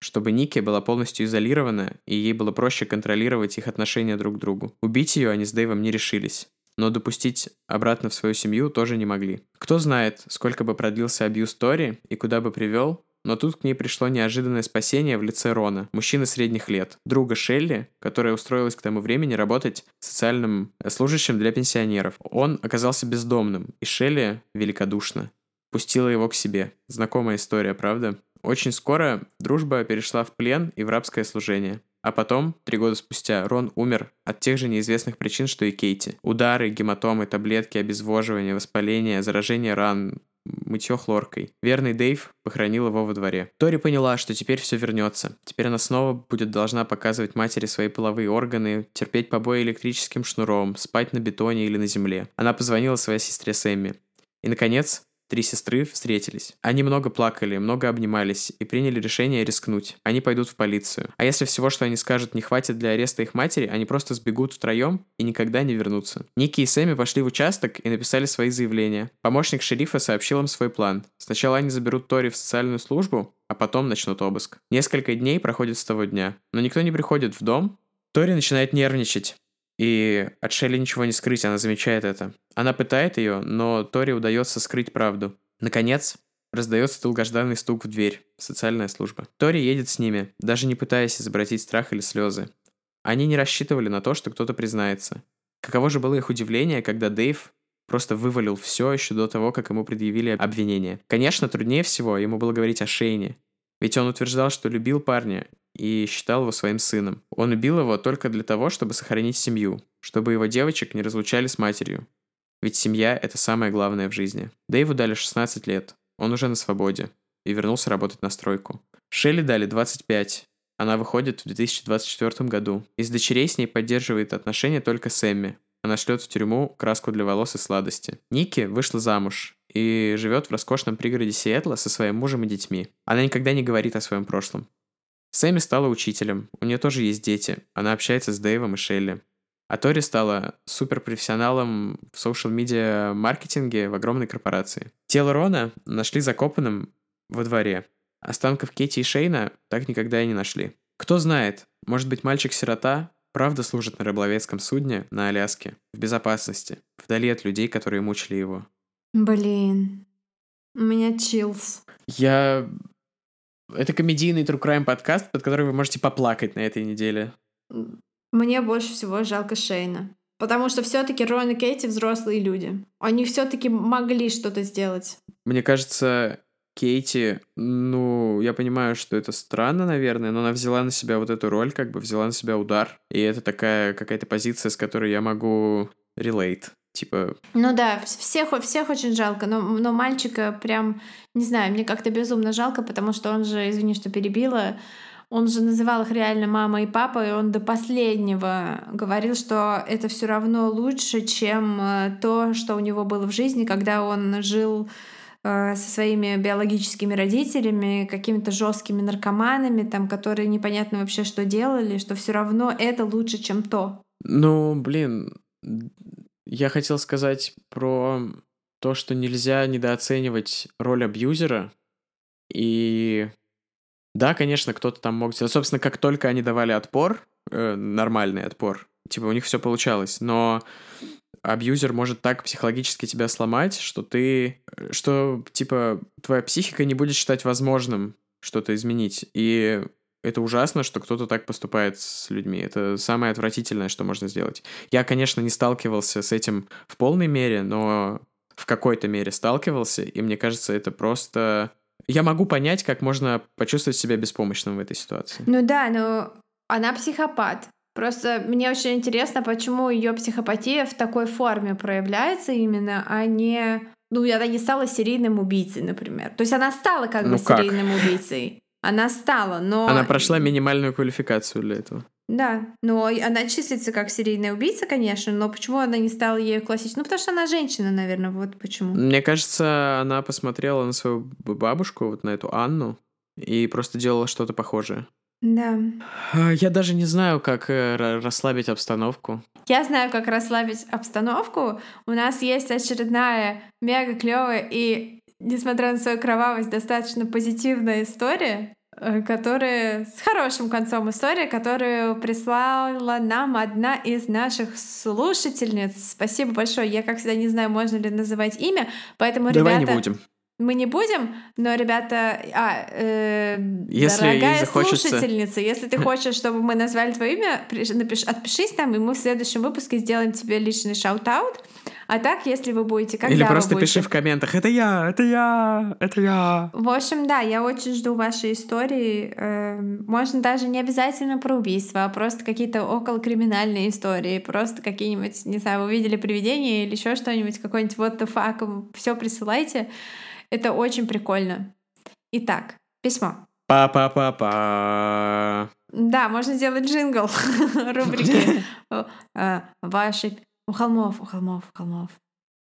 чтобы Ники была полностью изолирована, и ей было проще контролировать их отношения друг к другу. Убить ее они с Дэйвом не решились, но допустить обратно в свою семью тоже не могли. Кто знает, сколько бы продлился абьюз Тори и куда бы привел, но тут к ней пришло неожиданное спасение в лице Рона, мужчины средних лет, друга Шелли, которая устроилась к тому времени работать социальным э, служащим для пенсионеров. Он оказался бездомным, и Шелли великодушно пустила его к себе. Знакомая история, правда? Очень скоро дружба перешла в плен и в рабское служение. А потом, три года спустя, Рон умер от тех же неизвестных причин, что и Кейти. Удары, гематомы, таблетки, обезвоживание, воспаление, заражение ран, мытье хлоркой. Верный Дэйв похоронил его во дворе. Тори поняла, что теперь все вернется. Теперь она снова будет должна показывать матери свои половые органы, терпеть побои электрическим шнуром, спать на бетоне или на земле. Она позвонила своей сестре Сэмми. И, наконец, Три сестры встретились. Они много плакали, много обнимались и приняли решение рискнуть. Они пойдут в полицию. А если всего, что они скажут, не хватит для ареста их матери, они просто сбегут втроем и никогда не вернутся. Ники и Сэмми пошли в участок и написали свои заявления. Помощник шерифа сообщил им свой план. Сначала они заберут Тори в социальную службу, а потом начнут обыск. Несколько дней проходит с того дня, но никто не приходит в дом. Тори начинает нервничать. И от Шелли ничего не скрыть, она замечает это. Она пытает ее, но Тори удается скрыть правду. Наконец, раздается долгожданный стук в дверь. Социальная служба. Тори едет с ними, даже не пытаясь изобразить страх или слезы. Они не рассчитывали на то, что кто-то признается. Каково же было их удивление, когда Дэйв просто вывалил все еще до того, как ему предъявили обвинение. Конечно, труднее всего ему было говорить о Шейне. Ведь он утверждал, что любил парня и считал его своим сыном. Он убил его только для того, чтобы сохранить семью, чтобы его девочек не разлучали с матерью. Ведь семья – это самое главное в жизни. Дэйву дали 16 лет, он уже на свободе, и вернулся работать на стройку. Шелли дали 25, она выходит в 2024 году. Из дочерей с ней поддерживает отношения только Сэмми. Она шлет в тюрьму краску для волос и сладости. Ники вышла замуж и живет в роскошном пригороде Сиэтла со своим мужем и детьми. Она никогда не говорит о своем прошлом. Сэмми стала учителем, у нее тоже есть дети, она общается с Дэйвом и Шелли. А Тори стала суперпрофессионалом в социал-медиа маркетинге в огромной корпорации. Тело Рона нашли закопанным во дворе. Останков Кетти и Шейна так никогда и не нашли. Кто знает, может быть мальчик-сирота правда служит на рыболовецком судне на Аляске, в безопасности, вдали от людей, которые мучили его. Блин, у меня чилс. Я Это комедийный True Crime подкаст, под который вы можете поплакать на этой неделе. Мне больше всего жалко Шейна. Потому что все-таки Рон и Кейти взрослые люди. Они все-таки могли что-то сделать. Мне кажется, Кейти, ну, я понимаю, что это странно, наверное, но она взяла на себя вот эту роль, как бы взяла на себя удар. И это такая какая-то позиция, с которой я могу relate. Типа... Ну да, всех, всех очень жалко, но, но мальчика прям, не знаю, мне как-то безумно жалко, потому что он же, извини, что перебила, он же называл их реально мама и папа, и он до последнего говорил, что это все равно лучше, чем э, то, что у него было в жизни, когда он жил э, со своими биологическими родителями, какими-то жесткими наркоманами, там, которые непонятно вообще что делали, что все равно это лучше, чем то. Ну, блин, я хотел сказать про то, что нельзя недооценивать роль абьюзера. И да, конечно, кто-то там мог. Собственно, как только они давали отпор, э, нормальный отпор, типа у них все получалось. Но абьюзер может так психологически тебя сломать, что ты, что типа твоя психика не будет считать возможным что-то изменить. И это ужасно, что кто-то так поступает с людьми. Это самое отвратительное, что можно сделать. Я, конечно, не сталкивался с этим в полной мере, но в какой-то мере сталкивался, и мне кажется, это просто я могу понять, как можно почувствовать себя беспомощным в этой ситуации. Ну да, но она психопат. Просто мне очень интересно, почему ее психопатия в такой форме проявляется именно, а не... Ну, она не стала серийным убийцей, например. То есть она стала как ну бы как? серийным убийцей. Она стала, но... Она прошла минимальную квалификацию для этого. Да, но она числится как серийная убийца, конечно, но почему она не стала ею классической? Ну, потому что она женщина, наверное, вот почему. Мне кажется, она посмотрела на свою бабушку, вот на эту Анну, и просто делала что-то похожее. Да. А, я даже не знаю, как э, расслабить обстановку. Я знаю, как расслабить обстановку. У нас есть очередная мега клевая и, несмотря на свою кровавость, достаточно позитивная история Э, которая с хорошим концом истории, которую прислала нам одна из наших слушательниц. Спасибо большое. Я, как всегда, не знаю, можно ли называть имя, поэтому, Давай ребята... не будем. Мы не будем, но, ребята, а, э, если дорогая захочется... слушательница, если ты хочешь, чтобы мы назвали твое имя, напиш, отпишись там, и мы в следующем выпуске сделаем тебе личный shout-out. А так, если вы будете, когда Или просто будете... пиши в комментах, это я, это я, это я. В общем, да, я очень жду вашей истории. Эм, можно даже не обязательно про убийство, а просто какие-то околокриминальные истории, просто какие-нибудь, не знаю, вы видели привидение или еще что-нибудь, какой-нибудь вот the fuck, все присылайте. Это очень прикольно. Итак, письмо. Па-па-па-па. Да, можно сделать джингл рубрики. Э, ваши у холмов, у холмов, у холмов.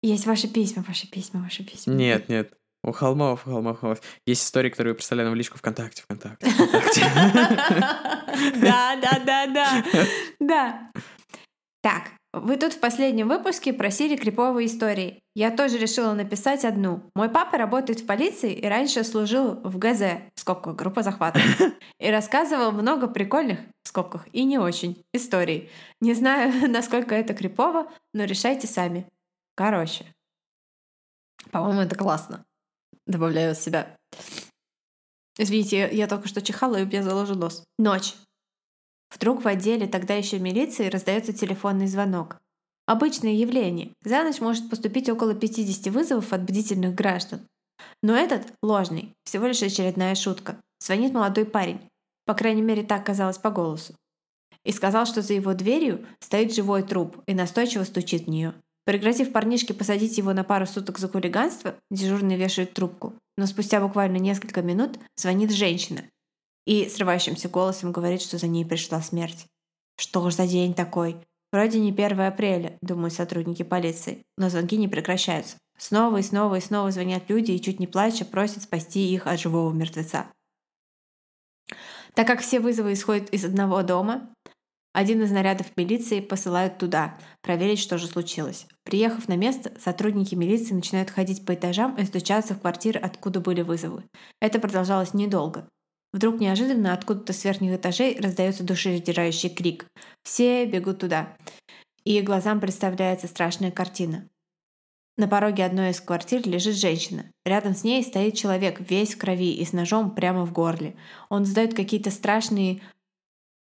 Есть ваши письма, ваши письма, ваши письма. Нет, нет. У холмов, у холмов, у холмов. Есть истории, которые вы представляли в личку ВКонтакте, ВКонтакте, Да, да, да, да. Да. Так, вы тут в последнем выпуске просили криповые истории. Я тоже решила написать одну. Мой папа работает в полиции и раньше служил в ГЗ, в скобках, группа захвата, и рассказывал много прикольных, в скобках, и не очень, историй. Не знаю, насколько это крипово, но решайте сами. Короче. По-моему, это классно. Добавляю от себя. Извините, я, я только что чихала, и у меня заложил нос. Ночь. Вдруг в отделе тогда еще милиции раздается телефонный звонок. Обычное явление. За ночь может поступить около 50 вызовов от бдительных граждан. Но этот ложный, всего лишь очередная шутка. Звонит молодой парень. По крайней мере, так казалось по голосу. И сказал, что за его дверью стоит живой труп и настойчиво стучит в нее. Пригрозив парнишке посадить его на пару суток за хулиганство, дежурный вешает трубку. Но спустя буквально несколько минут звонит женщина и срывающимся голосом говорит, что за ней пришла смерть. Что ж за день такой? Вроде не 1 апреля, думают сотрудники полиции, но звонки не прекращаются. Снова и снова и снова звонят люди и чуть не плача просят спасти их от живого мертвеца. Так как все вызовы исходят из одного дома, один из нарядов милиции посылают туда, проверить, что же случилось. Приехав на место, сотрудники милиции начинают ходить по этажам и стучаться в квартиры, откуда были вызовы. Это продолжалось недолго. Вдруг неожиданно откуда-то с верхних этажей раздается душераздирающий крик. Все бегут туда. И глазам представляется страшная картина. На пороге одной из квартир лежит женщина. Рядом с ней стоит человек, весь в крови и с ножом прямо в горле. Он издает какие-то страшные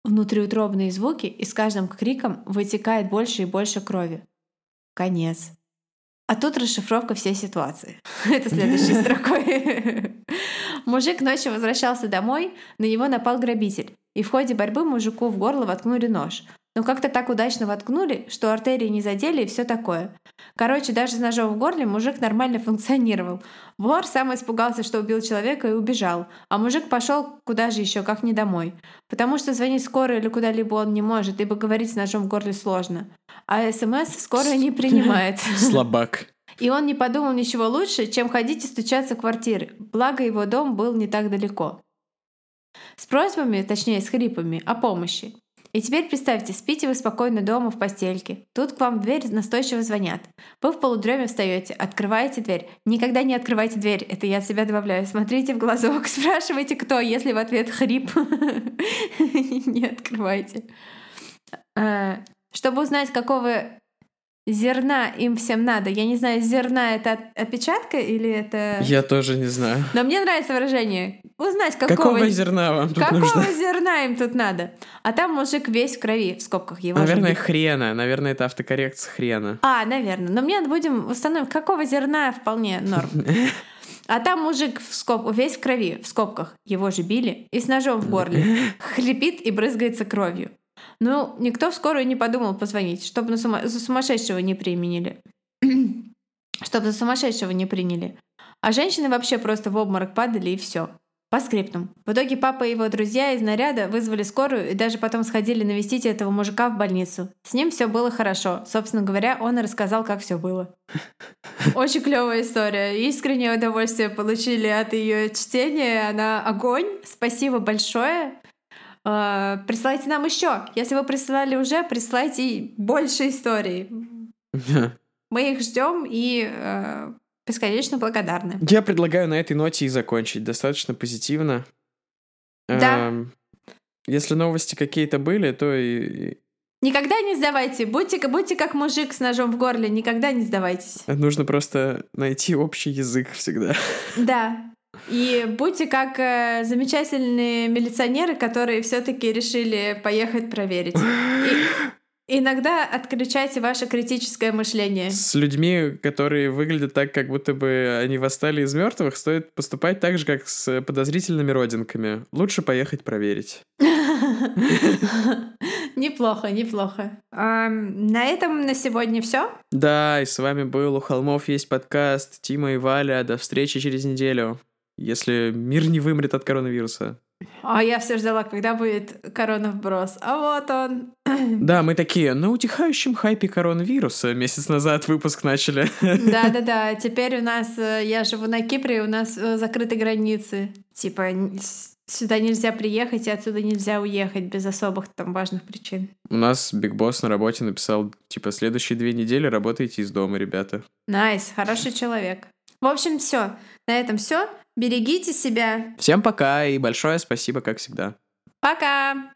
внутриутробные звуки, и с каждым криком вытекает больше и больше крови. Конец. А тут расшифровка всей ситуации. Это следующей строкой. Мужик ночью возвращался домой, на него напал грабитель. И в ходе борьбы мужику в горло воткнули нож. Но как-то так удачно воткнули, что артерии не задели и все такое. Короче, даже с ножом в горле мужик нормально функционировал. Вор сам испугался, что убил человека и убежал. А мужик пошел куда же еще, как не домой. Потому что звонить скорой или куда-либо он не может, ибо говорить с ножом в горле сложно. А СМС скорая не принимает. Слабак. И он не подумал ничего лучше, чем ходить и стучаться в квартиры. Благо его дом был не так далеко. С просьбами, точнее с хрипами, о помощи. И теперь представьте, спите вы спокойно дома в постельке. Тут к вам в дверь настойчиво звонят. Вы в полудреме встаете, открываете дверь. Никогда не открывайте дверь, это я от себя добавляю. Смотрите в глазок, спрашивайте, кто, если в ответ хрип. Не открывайте. Чтобы узнать, какого зерна им всем надо. Я не знаю, зерна это опечатка или это... Я тоже не знаю. Но мне нравится выражение. Узнать, какого, какого зерна вам тут какого нужно? зерна им тут надо. А там мужик весь в крови, в скобках его. Наверное, же... хрена. Наверное, это автокоррекция хрена. А, наверное. Но мне будем установить, какого зерна вполне норм. А там мужик в скоб... весь в крови, в скобках. Его же били. И с ножом в горле. Хрипит и брызгается кровью. Ну, никто в скорую не подумал позвонить, чтобы на сума... за сумасшедшего не применили. чтобы за сумасшедшего не приняли. А женщины вообще просто в обморок падали и все. По скриптам. В итоге папа и его друзья из наряда вызвали скорую и даже потом сходили навестить этого мужика в больницу. С ним все было хорошо. Собственно говоря, он и рассказал, как все было. Очень клевая история. Искреннее удовольствие получили от ее чтения. Она огонь. Спасибо большое. А, присылайте нам еще. Если вы присылали уже, присылайте больше историй. Мы их ждем и э, бесконечно благодарны. Я предлагаю на этой ноте и закончить. Достаточно позитивно. Да. Эм, Если новости какие-то были, то и... Никогда не сдавайте. Будьте, будьте как мужик с ножом в горле. Никогда не сдавайтесь. нужно просто найти общий язык всегда. Да. И будьте как э, замечательные милиционеры, которые все-таки решили поехать проверить. И иногда отключайте ваше критическое мышление. С людьми, которые выглядят так, как будто бы они восстали из мертвых, стоит поступать так же, как с подозрительными родинками. Лучше поехать проверить. Неплохо, неплохо. На этом на сегодня все. Да, и с вами был у холмов есть подкаст Тима и Валя. До встречи через неделю если мир не вымрет от коронавируса. А я все ждала, когда будет корона вброс. А вот он. Да, мы такие, на утихающем хайпе коронавируса месяц назад выпуск начали. Да-да-да, теперь у нас, э, я живу на Кипре, у нас э, закрыты границы. Типа, сюда нельзя приехать и отсюда нельзя уехать без особых там важных причин. У нас Big Boss на работе написал, типа, следующие две недели работайте из дома, ребята. Nice, nice, хороший человек. В общем, все. На этом все. Берегите себя. Всем пока и большое спасибо, как всегда. Пока!